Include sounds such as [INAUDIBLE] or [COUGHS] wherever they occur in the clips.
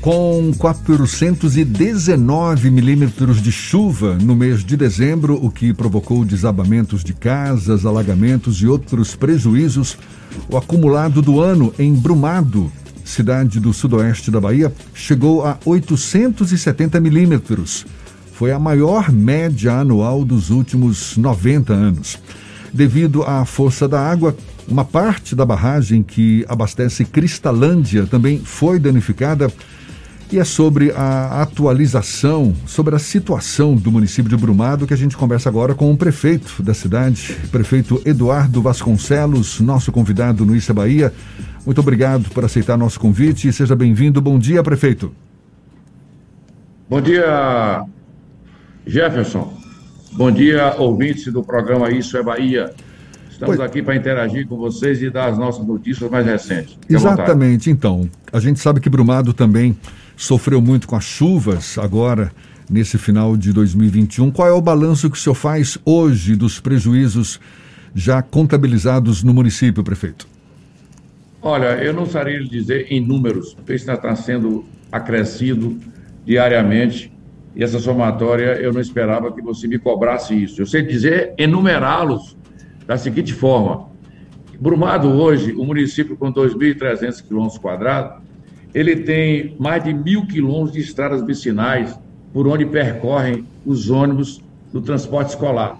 Com 419 milímetros de chuva no mês de dezembro, o que provocou desabamentos de casas, alagamentos e outros prejuízos, o acumulado do ano em Brumado, cidade do sudoeste da Bahia, chegou a 870 milímetros. Foi a maior média anual dos últimos 90 anos. Devido à força da água, uma parte da barragem que abastece Cristalândia também foi danificada e é sobre a atualização, sobre a situação do município de Brumado que a gente conversa agora com o prefeito da cidade, prefeito Eduardo Vasconcelos, nosso convidado no Issa Bahia. Muito obrigado por aceitar nosso convite e seja bem-vindo. Bom dia, prefeito. Bom dia, Jefferson. Bom dia, ouvintes do programa Isso é Bahia. Estamos pois... aqui para interagir com vocês e dar as nossas notícias mais recentes. Fique Exatamente, então. A gente sabe que Brumado também sofreu muito com as chuvas agora, nesse final de 2021. Qual é o balanço que o senhor faz hoje dos prejuízos já contabilizados no município, prefeito? Olha, eu não sabia lhe dizer em números, porque isso está sendo acrescido diariamente e essa somatória eu não esperava que você me cobrasse isso. Eu sei dizer enumerá-los da seguinte forma: Brumado hoje, o município com 2.300 quilômetros quadrados, ele tem mais de mil quilômetros de estradas vicinais por onde percorrem os ônibus do transporte escolar.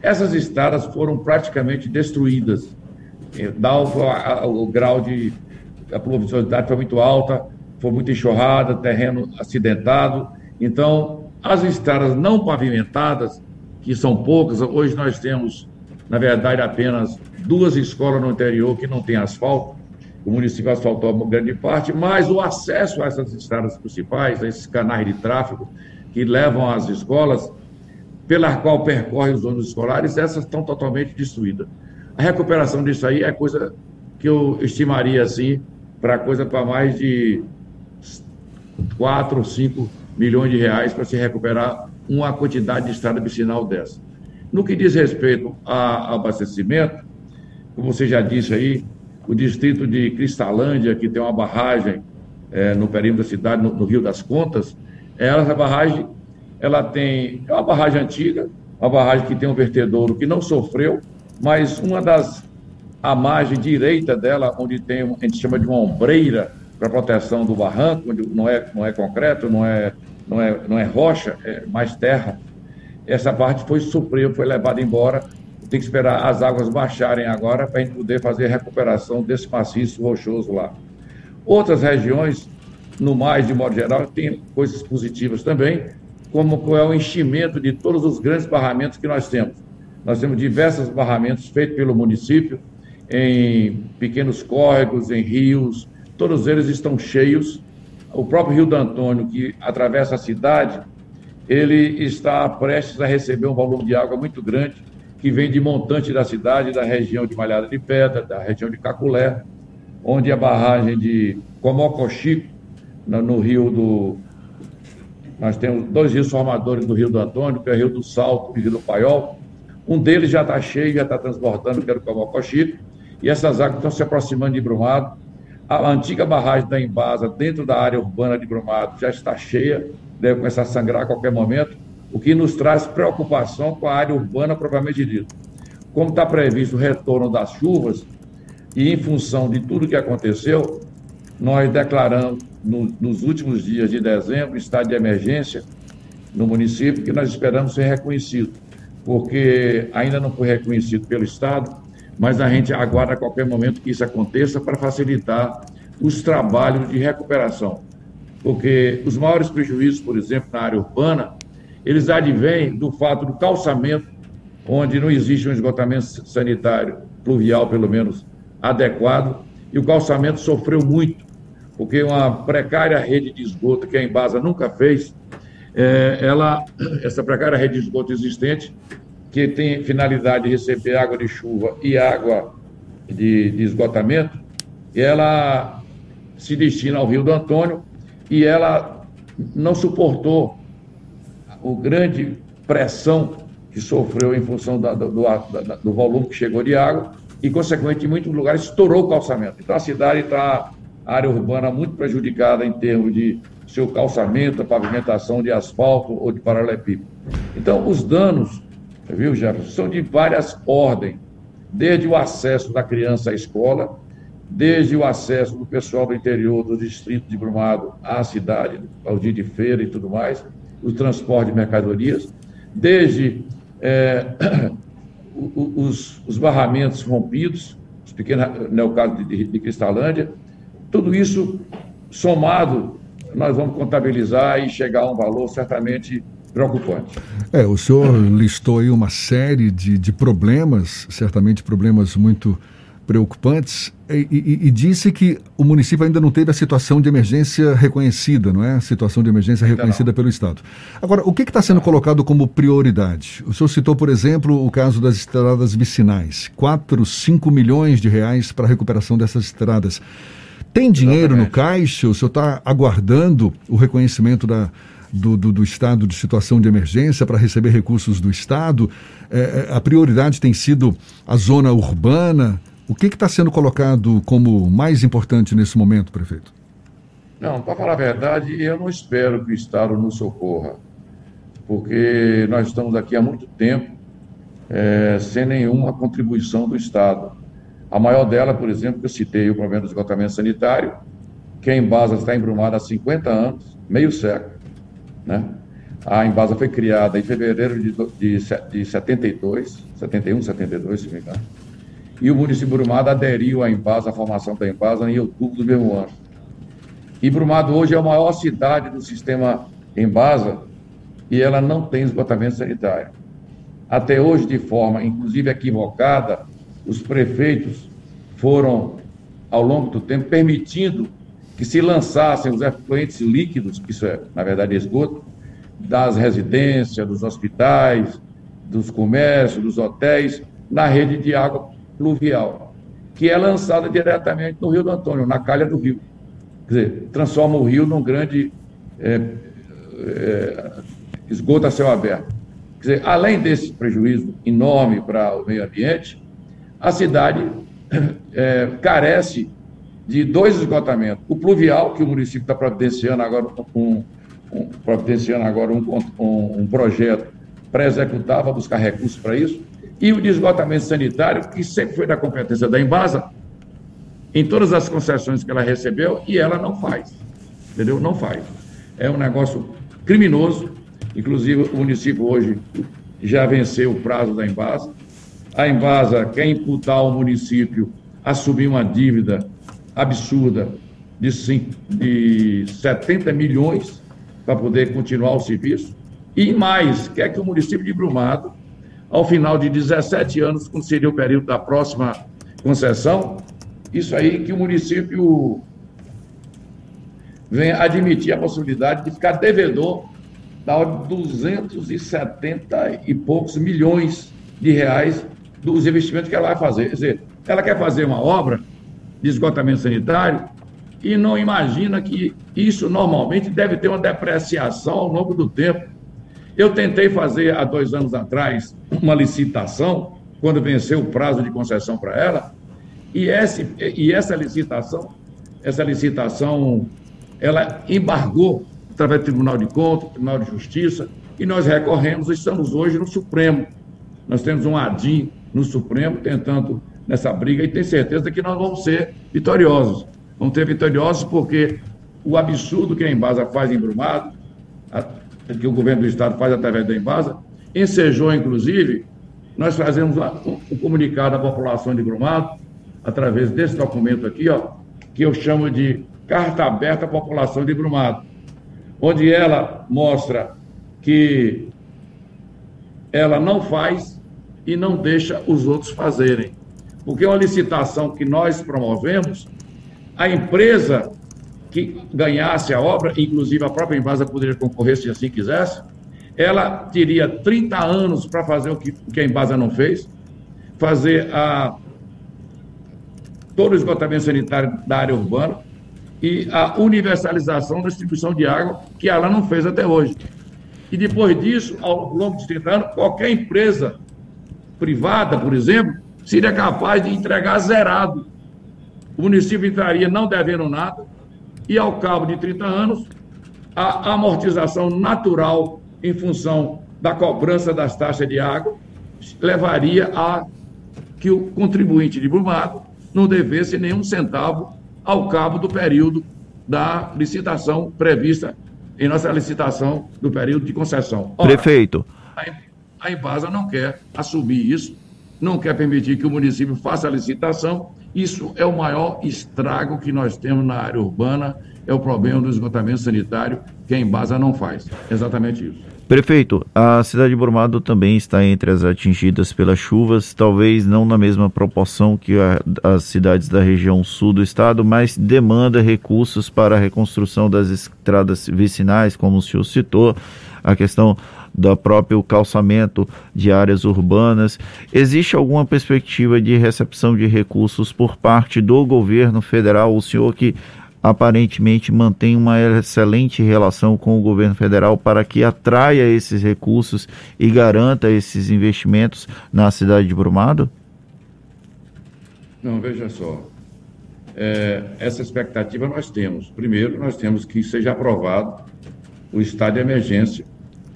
Essas estradas foram praticamente destruídas. Dá o, o grau de a pluviosidade foi muito alta, foi muito enxurrada, terreno acidentado. Então, as estradas não pavimentadas, que são poucas, hoje nós temos, na verdade, apenas duas escolas no interior que não têm asfalto, o município asfaltou uma grande parte, mas o acesso a essas estradas principais, a esses canais de tráfego que levam às escolas, pela qual percorrem os ônibus escolares, essas estão totalmente destruídas. A recuperação disso aí é coisa que eu estimaria assim, para coisa para mais de 4 ou 5 milhões de reais para se recuperar uma quantidade de estrada vicinal dessa. No que diz respeito a abastecimento, como você já disse aí, o distrito de Cristalândia, que tem uma barragem é, no perímetro da cidade, no, no, Rio das Contas, essa barragem, ela tem, é uma barragem antiga, uma barragem que tem um vertedouro que não sofreu, mas uma das, a margem direita dela, onde tem, a gente chama de uma ombreira para proteção do barranco, onde não é, não é concreto, não é, não, é, não é rocha, é mais terra, essa parte foi sofreu, foi levada embora tem que esperar as águas baixarem agora para a gente poder fazer a recuperação desse maciço rochoso lá. Outras regiões, no mais, de modo geral, tem coisas positivas também, como é o enchimento de todos os grandes barramentos que nós temos. Nós temos diversos barramentos feitos pelo município, em pequenos córregos, em rios, todos eles estão cheios. O próprio Rio do Antônio, que atravessa a cidade, ele está prestes a receber um volume de água muito grande que vem de montante da cidade, da região de Malhada de Pedra, da região de Caculé, onde a barragem de Comocochico, no rio do. Nós temos dois rios formadores do Rio do Antônio, que é o Rio do Salto e o Rio do Paiol. Um deles já está cheio, já está transbordando, que era o Comocochico, e essas águas estão se aproximando de Brumado. A antiga barragem da Embasa, dentro da área urbana de Brumado, já está cheia, deve começar a sangrar a qualquer momento o que nos traz preocupação com a área urbana propriamente dita. Como está previsto o retorno das chuvas, e em função de tudo que aconteceu, nós declaramos no, nos últimos dias de dezembro estado de emergência no município, que nós esperamos ser reconhecido, porque ainda não foi reconhecido pelo Estado, mas a gente aguarda a qualquer momento que isso aconteça para facilitar os trabalhos de recuperação. Porque os maiores prejuízos, por exemplo, na área urbana, eles advêm do fato do calçamento, onde não existe um esgotamento sanitário pluvial, pelo menos, adequado, e o calçamento sofreu muito, porque uma precária rede de esgoto que a Embasa nunca fez, é, ela, [CLEARS THROAT] essa precária rede de esgoto existente, que tem finalidade de receber água de chuva e água de, de esgotamento, ela se destina ao Rio do Antônio e ela não suportou o grande pressão que sofreu em função da, do, do, do, volume que chegou de água e, consequentemente, em muitos lugares estourou o calçamento. Então, a cidade está área urbana muito prejudicada em termos de seu calçamento, pavimentação de asfalto ou de paralelepípedo. Então, os danos, viu, Jefferson, são de várias ordens, desde o acesso da criança à escola, desde o acesso do pessoal do interior do distrito de Brumado à cidade, ao dia de feira e tudo mais, o transporte de mercadorias, desde é, [COUGHS] os, os, barramentos rompidos, os pequenos, no né, caso de, de Cristalândia, tudo isso somado, nós vamos contabilizar e chegar a um valor certamente preocupante. É, o senhor listou aí uma série de, de problemas, certamente problemas muito preocupantes e, e, e, disse que o município ainda não teve a situação de emergência reconhecida, não é? A situação de emergência reconhecida pelo Estado. Agora, o que está sendo colocado como prioridade? O senhor citou, por exemplo, o caso das estradas vicinais. 4, 5 milhões de reais para a recuperação dessas estradas. Tem dinheiro Exatamente. no caixa? O senhor está aguardando o reconhecimento da, do, do, do, estado de situação de emergência para receber recursos do Estado? É, é a prioridade tem sido a zona urbana? O que está sendo colocado como mais importante nesse momento, prefeito? Não, para falar a verdade, eu não espero que o Estado nos socorra, porque nós estamos aqui há muito tempo é, sem nenhuma contribuição do Estado. A maior dela, por exemplo, que eu citei, o problema do esgotamento sanitário, que a Embasa está embrumada há 50 anos, meio século. Né? A Embasa foi criada em fevereiro de, de, de 72, 71, 72, se me engano e o município de Brumado aderiu à Embasa, à formação da Embasa, em outubro do mesmo ano. E Brumado hoje é a maior cidade do sistema Embasa e ela não tem esgotamento sanitário. Até hoje, de forma inclusive equivocada, os prefeitos foram, ao longo do tempo, permitindo que se lançassem os efluentes líquidos, que isso é, na verdade, esgoto, das residências, dos hospitais, dos comércios, dos hotéis, na rede de água pluvial, que é lançada diretamente no Rio do Antônio, na calha do rio. Quer dizer, transforma o rio num grande é, é, esgoto a céu aberto. Quer dizer, além desse prejuízo enorme para o meio ambiente, a cidade [COUGHS] é, carece de dois esgotamentos. O pluvial, que o município está providenciando agora um, um, providenciando agora um, um, um projeto para executar, para buscar recursos para isso, e o de esgotamento sanitário, que sempre foi da competência da Embasa, em todas as concessões que ela recebeu, e ela não faz. Entendeu? Não faz. É um negócio criminoso. Inclusive, o município hoje já venceu o prazo da Embasa. A Embasa quer imputar ao município assumir uma dívida absurda de, de 70 milhões para poder continuar o serviço. E mais, quer que o município de Brumado ao final de 17 anos, quando seria o período da próxima concessão, isso aí que o município vem admitir a possibilidade de ficar devedor da ordem de 270 e poucos milhões de reais dos investimentos que ela vai fazer. Quer dizer, ela quer fazer uma obra de esgotamento sanitário e não imagina que isso normalmente deve ter uma depreciação ao longo do tempo. Eu tentei fazer há dois anos atrás uma licitação, quando venceu o prazo de concessão para ela, e, esse, e essa licitação, essa licitação, ela embargou através do Tribunal de Contas, Tribunal de Justiça, e nós recorremos, estamos hoje no Supremo. Nós temos um ADIM no Supremo tentando nessa briga e tenho certeza que nós vamos ser vitoriosos. Vamos ser vitoriosos porque o absurdo que a Embasa faz em Brumado, que o governo do Estado faz através da Embasa, ensejou, inclusive, nós fazemos um comunicado à população de Brumado, através desse documento aqui, ó, que eu chamo de Carta Aberta à População de Brumado, onde ela mostra que ela não faz e não deixa os outros fazerem. Porque é uma licitação que nós promovemos, a empresa que ganhasse a obra, inclusive a própria Embasa poderia concorrer se assim quisesse, ela teria 30 anos para fazer o que, o que a Embasa não fez, fazer a, todo o esgotamento sanitário da área urbana e a universalização da distribuição de água, que ela não fez até hoje. E depois disso, ao longo dos 30 anos, qualquer empresa privada, por exemplo, seria capaz de entregar zerado o município entraria não devendo nada e, ao cabo de 30 anos, a amortização natural em função da cobrança das taxas de água levaria a que o contribuinte de Brumado não devesse nenhum centavo ao cabo do período da licitação prevista em nossa licitação do período de concessão. Ora, Prefeito. A Embasa não quer assumir isso, não quer permitir que o município faça a licitação. Isso é o maior estrago que nós temos na área urbana, é o problema do esgotamento sanitário que a Embasa não faz. Exatamente isso. Prefeito, a cidade de Brumado também está entre as atingidas pelas chuvas, talvez não na mesma proporção que a, as cidades da região sul do estado, mas demanda recursos para a reconstrução das estradas vicinais, como o senhor citou, a questão do próprio calçamento de áreas urbanas. Existe alguma perspectiva de recepção de recursos por parte do governo federal? O senhor que aparentemente mantém uma excelente relação com o governo federal para que atraia esses recursos e garanta esses investimentos na cidade de Brumado? Não, veja só. É, essa expectativa nós temos. Primeiro, nós temos que seja aprovado o estado de emergência.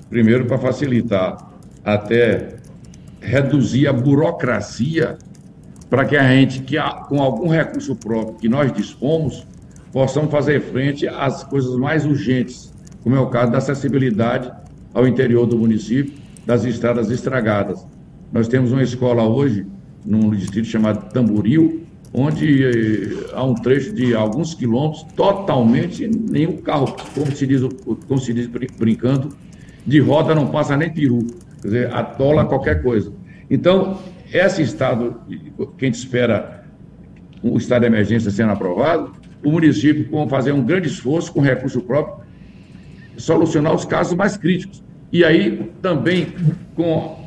Primeiro, para facilitar até reduzir a burocracia para que a gente, que com algum recurso próprio que nós dispomos, possamos fazer frente às coisas mais urgentes, como é o caso da acessibilidade ao interior do município, das estradas estragadas. Nós temos uma escola hoje, num distrito chamado Tamboril, onde eh, há um trecho de alguns quilômetros totalmente nenhum carro, como se diz, como se diz brincando, de roda não passa nem peru, quer dizer, atola qualquer coisa. Então, esse estado que a gente espera, o estado de emergência sendo aprovado, o município com fazer um grande esforço com recurso próprio, solucionar os casos mais críticos. E aí também com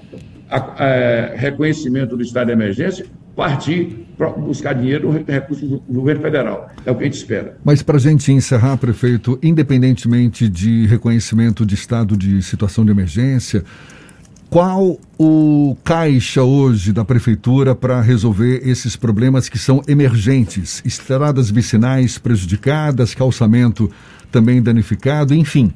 a, a, reconhecimento do estado de emergência, partir para buscar dinheiro no recurso do governo federal. É o que a gente espera. Mas para a gente encerrar, prefeito, independentemente de reconhecimento de estado de situação de emergência, qual o caixa hoje da prefeitura para resolver esses problemas que são emergentes? Estradas vicinais prejudicadas, calçamento também danificado, enfim.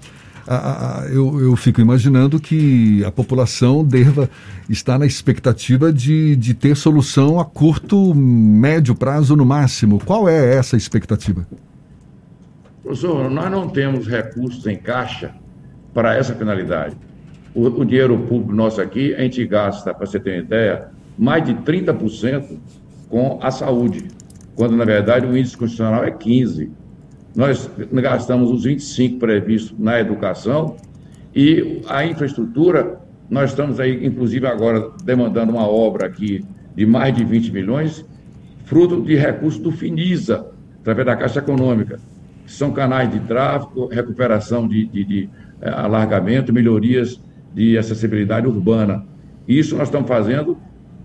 A, a, eu, eu, fico imaginando que a população deva estar na expectativa de, de ter solução a curto, médio prazo no máximo. Qual é essa expectativa? Professor, nós não temos recursos em caixa para essa finalidade o, o dinheiro público nosso aqui, a gente gasta, para você ter uma ideia, mais de 30% com a saúde, quando na verdade o índice constitucional é 15%. Nós gastamos os 25% previstos na educação e a infraestrutura, nós estamos aí, inclusive agora, demandando uma obra aqui de mais de 20 milhões, fruto de recursos do FINISA, através da Caixa Econômica, são canais de tráfego, recuperação de, de, de eh, alargamento, melhorias de acessibilidade urbana. Isso nós estamos fazendo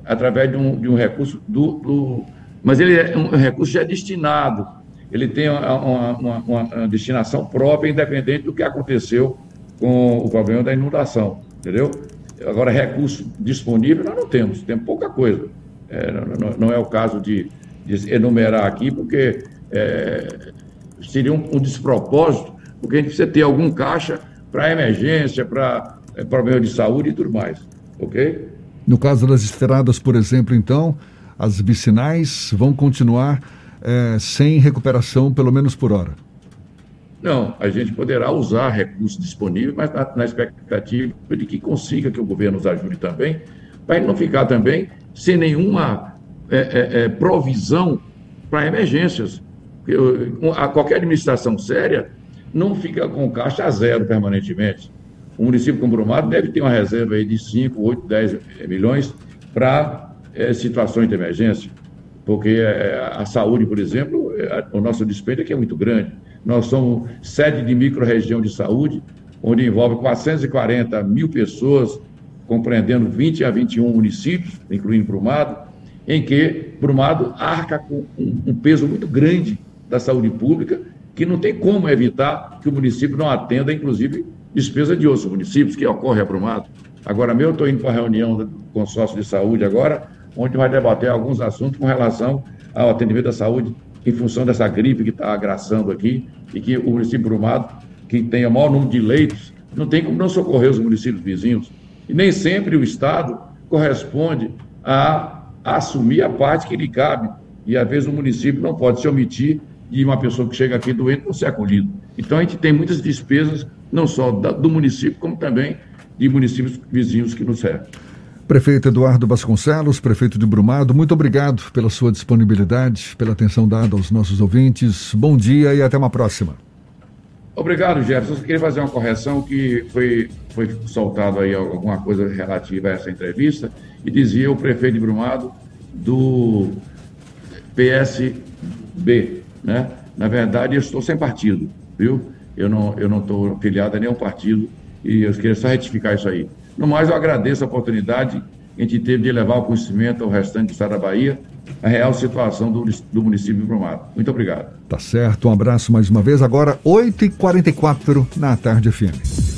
através de um, de um recurso do, do, Mas ele é um recurso já destinado, ele tem uma, uma, uma, destinação própria, independente do que aconteceu com o problema da inundação, entendeu? Agora, recurso disponível nós não temos, temos pouca coisa. É, não, não, é o caso de, de enumerar aqui, porque é, seria um, um despropósito, porque a gente precisa ter algum caixa para emergência, para é, problema de saúde e tudo mais, ok? No caso das estradas, por exemplo, então, as vicinais vão continuar é, sem recuperação, pelo menos por hora? Não, a gente poderá usar recursos disponíveis, mas na, na expectativa de que consiga que o governo nos ajude também, para não ficar também sem nenhuma é, é, é provisão para emergências. a, qualquer administração séria não fica com caixa zero permanentemente o município como Brumado deve ter uma reserva aí de 5, 8, 10 milhões para é, situações de emergência, porque é, a saúde, por exemplo, é, o nosso despeito aqui é muito grande. Nós somos sede de micro-região de saúde, onde envolve 440 mil pessoas, compreendendo 20 a 21 municípios, incluindo Brumado, em que Brumado arca com um, peso muito grande da saúde pública, que não tem como evitar que o município não atenda, inclusive, despesa de outros municípios, que ocorre abrumado. Agora mesmo, estou indo para a reunião do consórcio de saúde agora, onde vai debater alguns assuntos com relação ao atendimento da saúde em função dessa gripe que está agraçando aqui, e que o município Brumado, que tem o maior número de leitos, não tem como não socorrer os municípios vizinhos. E nem sempre o Estado corresponde a, assumir a parte que lhe cabe. E às vezes o município não pode se omitir de uma pessoa que chega aqui doente não ser acolhido. Então a gente tem muitas despesas, não só do município, como também de municípios vizinhos que nos servem. Prefeito Eduardo Vasconcelos, prefeito de Brumado, muito obrigado pela sua disponibilidade, pela atenção dada aos nossos ouvintes. Bom dia e até uma próxima. Obrigado, Jefferson. Eu queria fazer uma correção que foi, foi soltado aí alguma coisa relativa a essa entrevista e dizia o prefeito de Brumado do PSB, né? Na verdade, eu estou sem partido, viu? Eu não eu não estou filiado a nenhum partido e eu queria só retificar isso aí. No mais, eu agradeço a oportunidade que a gente teve de levar ao conhecimento ao restante do estado da Bahia a real situação do, do município de Brumado. Muito obrigado. Tá certo, um abraço mais uma vez. Agora, 8h44 na tarde FM.